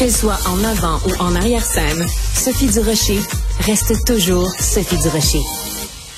Qu'elle soit en avant ou en arrière-scène, Sophie Durocher reste toujours Sophie Durocher.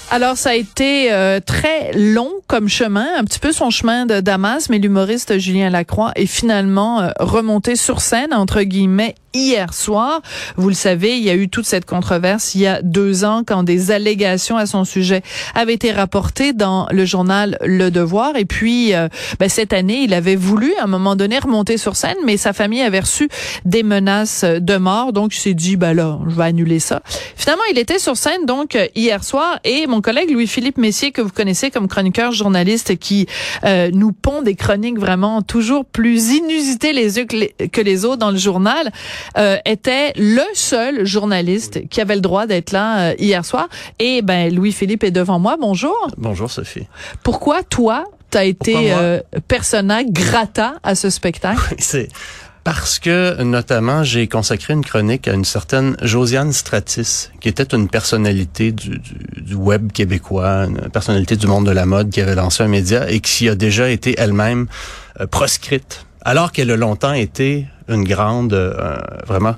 Alors, ça a été euh, très long comme chemin, un petit peu son chemin de Damas, mais l'humoriste Julien Lacroix est finalement euh, remonté sur scène, entre guillemets, hier soir. Vous le savez, il y a eu toute cette controverse il y a deux ans quand des allégations à son sujet avaient été rapportées dans le journal Le Devoir. Et puis, euh, ben, cette année, il avait voulu à un moment donné remonter sur scène, mais sa famille avait reçu des menaces de mort. Donc, il s'est dit, ben là, je vais annuler ça. Finalement, il était sur scène donc hier soir et mon collègue Louis-Philippe Messier, que vous connaissez comme chroniqueur journaliste qui euh, nous pond des chroniques vraiment toujours plus inusitées les uns que les, autres dans le journal, euh, était le seul journaliste qui avait le droit d'être là euh, hier soir. Et ben Louis-Philippe est devant moi. Bonjour. Bonjour Sophie. Pourquoi toi, tu as été persona grata à ce spectacle? C'est parce que, notamment, j'ai consacré une chronique à une certaine Josiane Stratis, qui était une personnalité du, du, web québécois, une personnalité du monde de la mode, qui avait lancé un média et qui a déjà été elle-même euh, proscrite, alors qu'elle a longtemps été une grande, euh, vraiment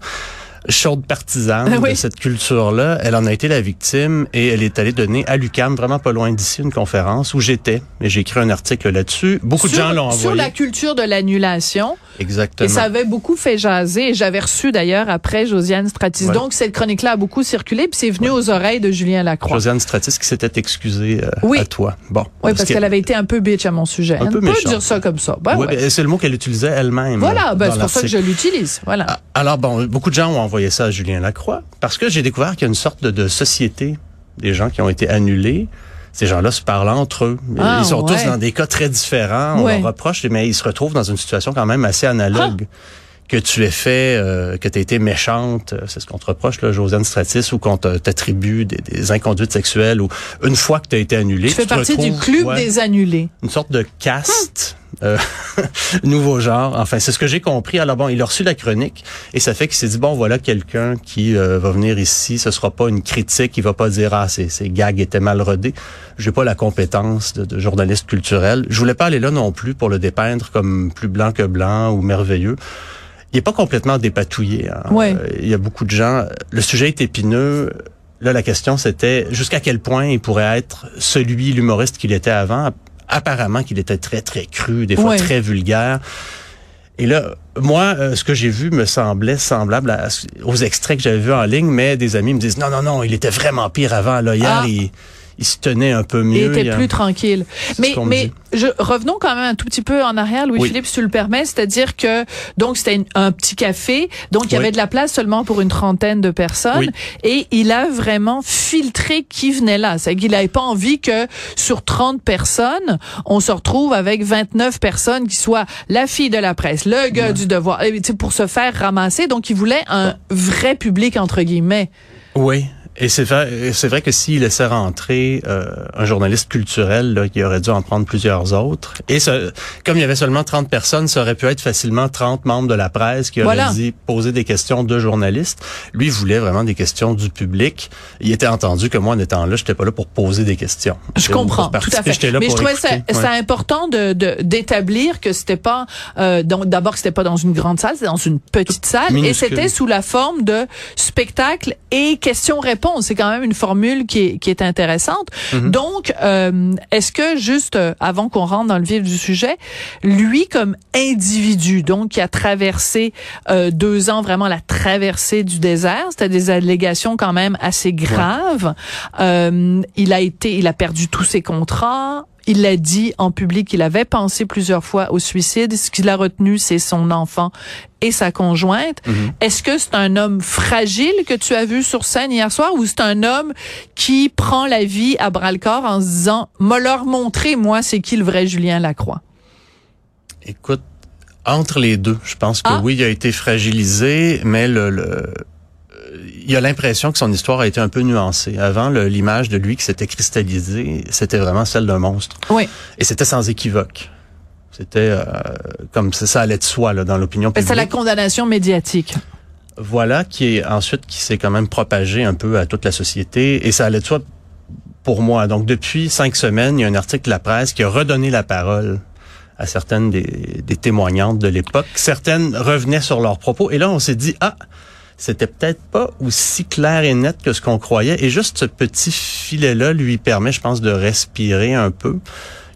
chaude partisane de cette culture-là. Elle en a été la victime et elle est allée donner à l'UCAM, vraiment pas loin d'ici, une conférence où j'étais. Et j'ai écrit un article là-dessus. Beaucoup de gens l'ont envoyé. Sur la culture de l'annulation. Exactement. Et ça avait beaucoup fait jaser. Et j'avais reçu d'ailleurs après Josiane Stratis. Donc cette chronique-là a beaucoup circulé, puis c'est venu aux oreilles de Julien Lacroix. Josiane Stratis qui s'était excusée euh, à toi. Bon. Oui, parce, qu'elle avait été un peu bitch à mon sujet. Un peu peut dire ça comme ça. Ben, oui, c'est le mot qu'elle utilisait elle-même. Voilà, ben, c'est pour ça que je l'utilise. Voilà. Ah, alors bon, beaucoup de gens ont envoyé ça à Julien Lacroix parce que j'ai découvert qu'il y a une sorte de, société des gens qui ont été annulés ces gens-là se parlent entre eux. Ah, ils sont tous dans des cas très différents. On leur reproche, mais ils se retrouvent dans une situation quand même assez analogue. Ah! Que tu aies fait, euh, que tu aies été méchante, euh, c'est ce qu'on te reproche, là, Josiane Stratis, ou qu'on t'attribue des, des, inconduites sexuelles, ou une fois que tu as été annulé, tu, fais partie du club des annulés. Une sorte de caste. Euh, nouveau genre. Enfin, c'est ce que j'ai compris. Alors bon, il a reçu la chronique et ça fait qu'il s'est dit bon, voilà quelqu'un qui euh, va venir ici. Ce sera pas une critique. Il va pas dire ah ces, ces gags étaient mal rodés. J'ai pas la compétence de, de, journaliste culturel. Je voulais pas aller là non plus pour le dépeindre comme plus blanc que blanc ou merveilleux il est pas complètement dépatouillé. Hein. Euh, il y a beaucoup de gens. Le sujet est épineux. Là, la question, c'était jusqu'à quel point il pourrait être celui, l'humoriste qu'il était avant. Apparemment qu'il était très, très cru, des fois très vulgaire. Et là, moi, euh, ce que j'ai vu me semblait semblable aux extraits que j'avais vus en ligne, mais des amis me disent non, non, non, il était vraiment pire avant. Là, hier, ah. il il se tenait un peu mieux. Il était plus tranquille. Mais, mais je, revenons quand même un tout petit peu en arrière, Louis-Philippe, si tu le permets. C'est-à-dire que, donc, c'était un petit café. Donc, il y avait de la place seulement pour une trentaine de personnes. Et il a vraiment filtré qui venait là. C'est qu'il n'avait pas envie que sur 30 personnes, on se retrouve avec 29 personnes qui soient la fille de la presse, le gars du devoir, pour se faire ramasser. Donc, il voulait un vrai public, entre guillemets. Oui. Et c'est vrai, c'est vrai que s'il laissait rentrer euh, un journaliste culturel, là, il aurait dû en prendre plusieurs autres. Et ce, comme il y avait seulement 30 personnes, ça aurait pu être facilement 30 membres de la presse qui auraient dit poser des questions de journalistes. Lui voulait vraiment des questions du public. Il était entendu que moi, en étant là, j'étais pas là pour poser des questions. Je comprends, tout à fait. Mais je trouvais ça, important de d'établir que c'était pas euh, d'abord que c'était pas dans une grande salle, c'était dans une petite salle et c'était sous la forme de spectacle et questions-réponses c'est quand même une formule qui est, qui est intéressante. Mhm. Donc, euh, est-ce que juste euh, avant qu'on rentre dans le vif du sujet, lui comme individu, donc qui a traversé euh, deux ans vraiment la traversée du désert, c'était des allégations quand même assez graves. il a été, il a perdu tous ses contrats. Il l'a dit en public, il avait pensé plusieurs fois au suicide. Ce qu'il a retenu, c'est son enfant et sa conjointe. Mhm. Est-ce que c'est un homme fragile que tu as vu sur scène hier soir ou c'est un homme qui prend la vie à bras le corps en se disant, m'a leur montrer, moi, c'est qui le vrai Julien Lacroix? Écoute, entre les deux, je pense que ah. oui, il a été fragilisé, mais le, le il a l'impression que son histoire a été un peu nuancée. Avant, l'image de lui qui s'était cristallisée, c'était vraiment celle d'un monstre. Oui. Et c'était sans équivoque. C'était euh, comme ça, ça allait de soi là, dans l'opinion publique. C'est la condamnation médiatique. Voilà, qui est ensuite qui s'est quand même propagé un peu à toute la société. Et ça allait de soi pour moi. Donc depuis cinq semaines, il y a un article de la presse qui a redonné la parole à certaines des, des témoignantes de l'époque. Certaines revenaient sur leurs propos. Et là, on s'est dit, ah, c'était peut-être pas aussi clair et net que ce qu'on croyait. Et juste ce petit filet-là lui permet, je pense, de respirer un peu.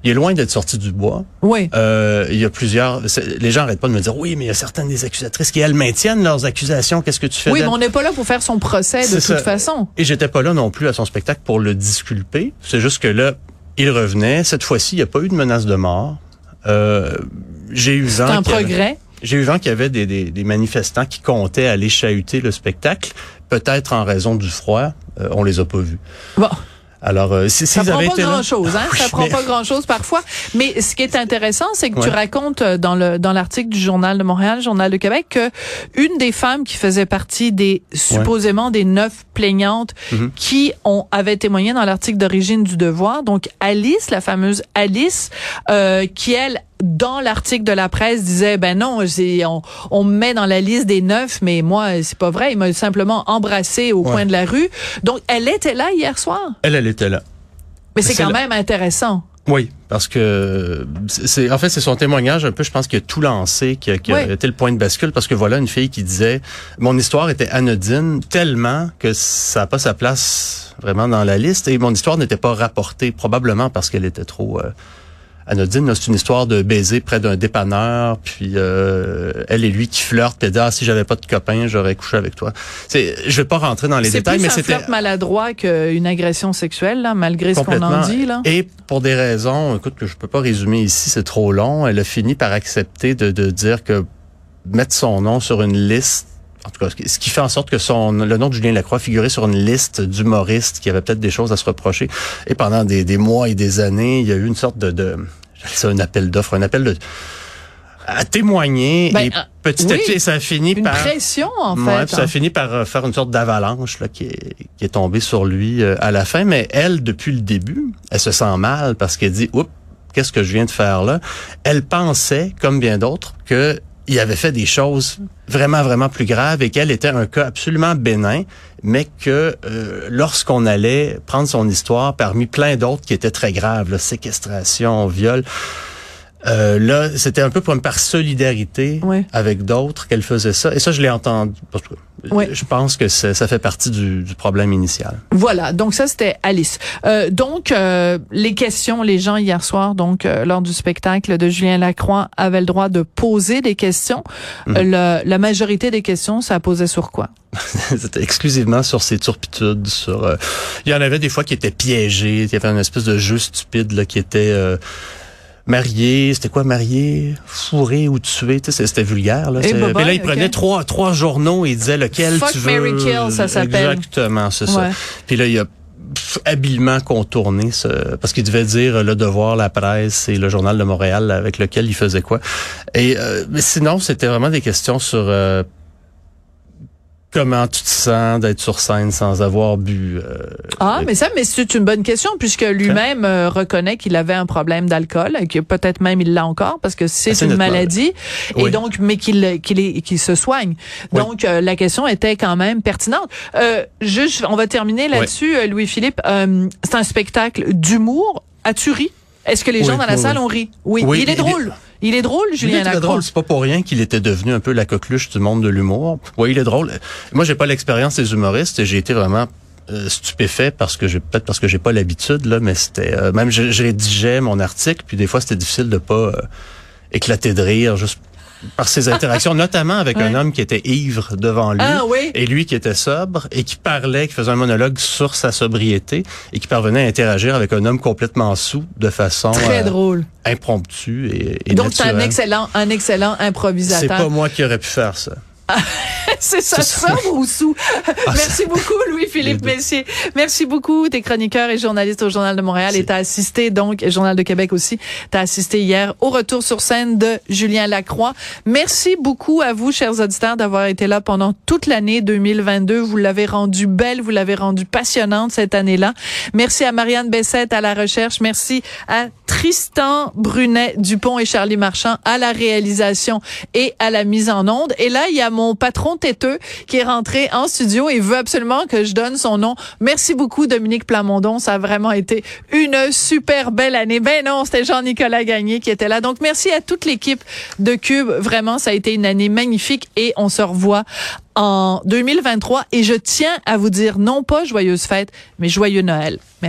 Il est loin d'être sorti du bois. Oui. Euh, il y a plusieurs. Les gens n'arrêtent pas de me dire oui, mais il y a certaines des accusatrices qui elles maintiennent leurs accusations. Qu'est-ce que tu fais Oui, mais on n'est pas là pour faire son procès de toute façon. Et j'étais pas là non plus à son spectacle pour le disculper. C'est juste que là, il revenait. Cette fois-ci, il n'y a pas eu de menace de mort. Euh, j'ai eu. C'est un progrès. J'ai eu vent qu'il y avait des, des, des, manifestants qui comptaient aller chahuter le spectacle, peut-être en raison du froid. Euh, on les a pas vus. Bon. Alors, euh, si, ça prend pas grand chose, hein? ça prend pas grand chose parfois. Mais ce qui est intéressant, c'est que tu racontes euh, dans le dans l'article du journal de Montréal, journal de Québec, que une des femmes qui faisait partie des supposément des neuf plaignantes mhm. qui ont avaient témoigné dans l'article d'origine du Devoir, donc Alice, la fameuse Alice, euh, qui elle dans l'article de la presse disait ben non on, on me met dans la liste des neuf mais moi c'est pas vrai. Il m'a simplement embrassé au coin de la rue. Donc elle était là hier soir? Elle elle était là. Mais c'est quand même intéressant. Oui, parce que c'est en fait c'est son témoignage un peu, je pense qu'il a tout lancé, qui a, été le point de bascule, parce que voilà une fille qui disait mon histoire était anodine tellement que ça n'a pas sa place vraiment dans la liste et mon histoire n'était pas rapportée probablement parce qu'elle était trop euh, anodine. C'est une histoire de baiser près d'un dépanneur, puis euh, elle et lui qui flirtent, puis dit ah si j'avais pas de copain, j'aurais couché avec toi. C'est, je vais pas rentrer dans les détails, mais c'était maladroit qu'une agression sexuelle, là, malgré ce qu'on en dit là. Et pour des raisons, écoute, que je peux pas résumer ici, c'est trop long. Elle a fini par accepter de, de dire que mettre son nom sur une liste en tout cas, ce qui fait en sorte que son le nom de Julien Lacroix figurait sur une liste d'humoristes qui avaient peut-être des choses à se reprocher. Et pendant des, des, mois et des années, il y a eu une sorte de, de c'est un appel d'offres, un appel de à témoigner ben, et euh, petit à petit ça a fini une par pression en fait. Ça a hein. fini par euh, faire une sorte d'avalanche là qui est, qui est tombée sur lui euh, à la fin. Mais elle, depuis le début, elle se sent mal parce qu'elle dit oups qu'est-ce que je viens de faire là? Elle pensait, comme bien d'autres, que il avait fait des choses vraiment, vraiment plus graves et qu'elle était un cas absolument bénin, mais que euh, lorsqu'on allait prendre son histoire parmi plein d'autres qui étaient très graves, là, séquestration, viol, euh, là, c'était un peu comme par solidarité avec d'autres qu'elle faisait ça. Et ça, je l'ai entendu. Je pense que ça fait partie du, du, problème initial. Voilà. Donc ça, c'était Alice. Euh, donc euh, les questions, les gens hier soir, donc euh, lors du spectacle de Julien Lacroix, avaient le droit de poser des questions. Mhm. Euh, la majorité des questions, ça posait sur quoi? C'était exclusivement sur ses turpitudes. Sur, il y en avait des fois qui étaient piégés. Il y avait une espèce de jeu stupide là, qui était marié, c'était quoi marié, fourré ou tué, c'était vulgaire là. Et bah là il prenait trois trois journaux et il disait lequel tu veux. Mary Kill, ça s'appelle. Exactement, c'est ça. Puis là il a habilement contourné ce, parce qu'il devait dire le devoir, la presse et le journal de Montréal avec lequel il faisait quoi. Et euh, mais sinon c'était vraiment des questions sur euh, Comment tu te sens d'être sur scène sans avoir bu euh, Ah, mais ça, mais c'est une bonne question puisque lui-même euh, reconnaît qu'il avait un problème d'alcool, que peut-être même il l'a encore parce que c'est une maladie et donc mais qu'il qu'il qu'il se soigne. Donc euh, la question était quand même pertinente. juste, on va terminer là-dessus, Louis Philippe. c'est un spectacle d'humour. As-tu ri? Est-ce que les gens dans la salle ont ri? Oui, il est drôle. Il est drôle, Julien Il est drôle. C'est pas pour rien qu'il était devenu un peu la coqueluche du monde de l'humour. Oui, il est drôle. Moi, j'ai pas l'expérience des humoristes. J'ai été vraiment euh, stupéfait parce que j'ai peut-être parce que j'ai pas l'habitude là, mais c'était euh, même je, je, rédigeais mon article puis des fois c'était difficile de pas euh, éclater de rire juste par ses interactions, notamment avec un homme qui était ivre devant lui ah, oui. et lui qui était sobre et qui parlait, qui faisait un monologue sur sa sobriété et qui parvenait à interagir avec un homme complètement sous de façon très euh, drôle, impromptue et, et donc c'est un excellent, un excellent improvisateur. C'est pas moi qui aurais pu faire ça. c'est ça, sobre ou sous? Ah, Merci beaucoup, Louis-Philippe Messier. Merci beaucoup. T'es chroniqueur et journaliste au Journal de Montréal et t'as assisté, donc, et Journal de Québec aussi, t'as assisté hier au retour sur scène de Julien Lacroix. Merci beaucoup à vous, chers auditeurs, d'avoir été là pendant toute l'année 2022. Vous l'avez rendu belle, vous l'avez rendu passionnante cette année-là. Merci à Marianne Bessette à la recherche. Merci à Tristan Brunet Dupont et Charlie Marchand à la réalisation et à la mise en onde. Et là, il y a mon patron qui est rentré en studio et veut absolument que je donne son nom. Merci beaucoup, Dominique Plamondon. Ça a vraiment été une super belle année. Ben non, c'était Jean-Nicolas Gagné qui était là. Donc, merci à toute l'équipe de Cube. Vraiment, ça a été une année magnifique et on se revoit en 2023. Et je tiens à vous dire non pas joyeuse fête, mais joyeux Noël.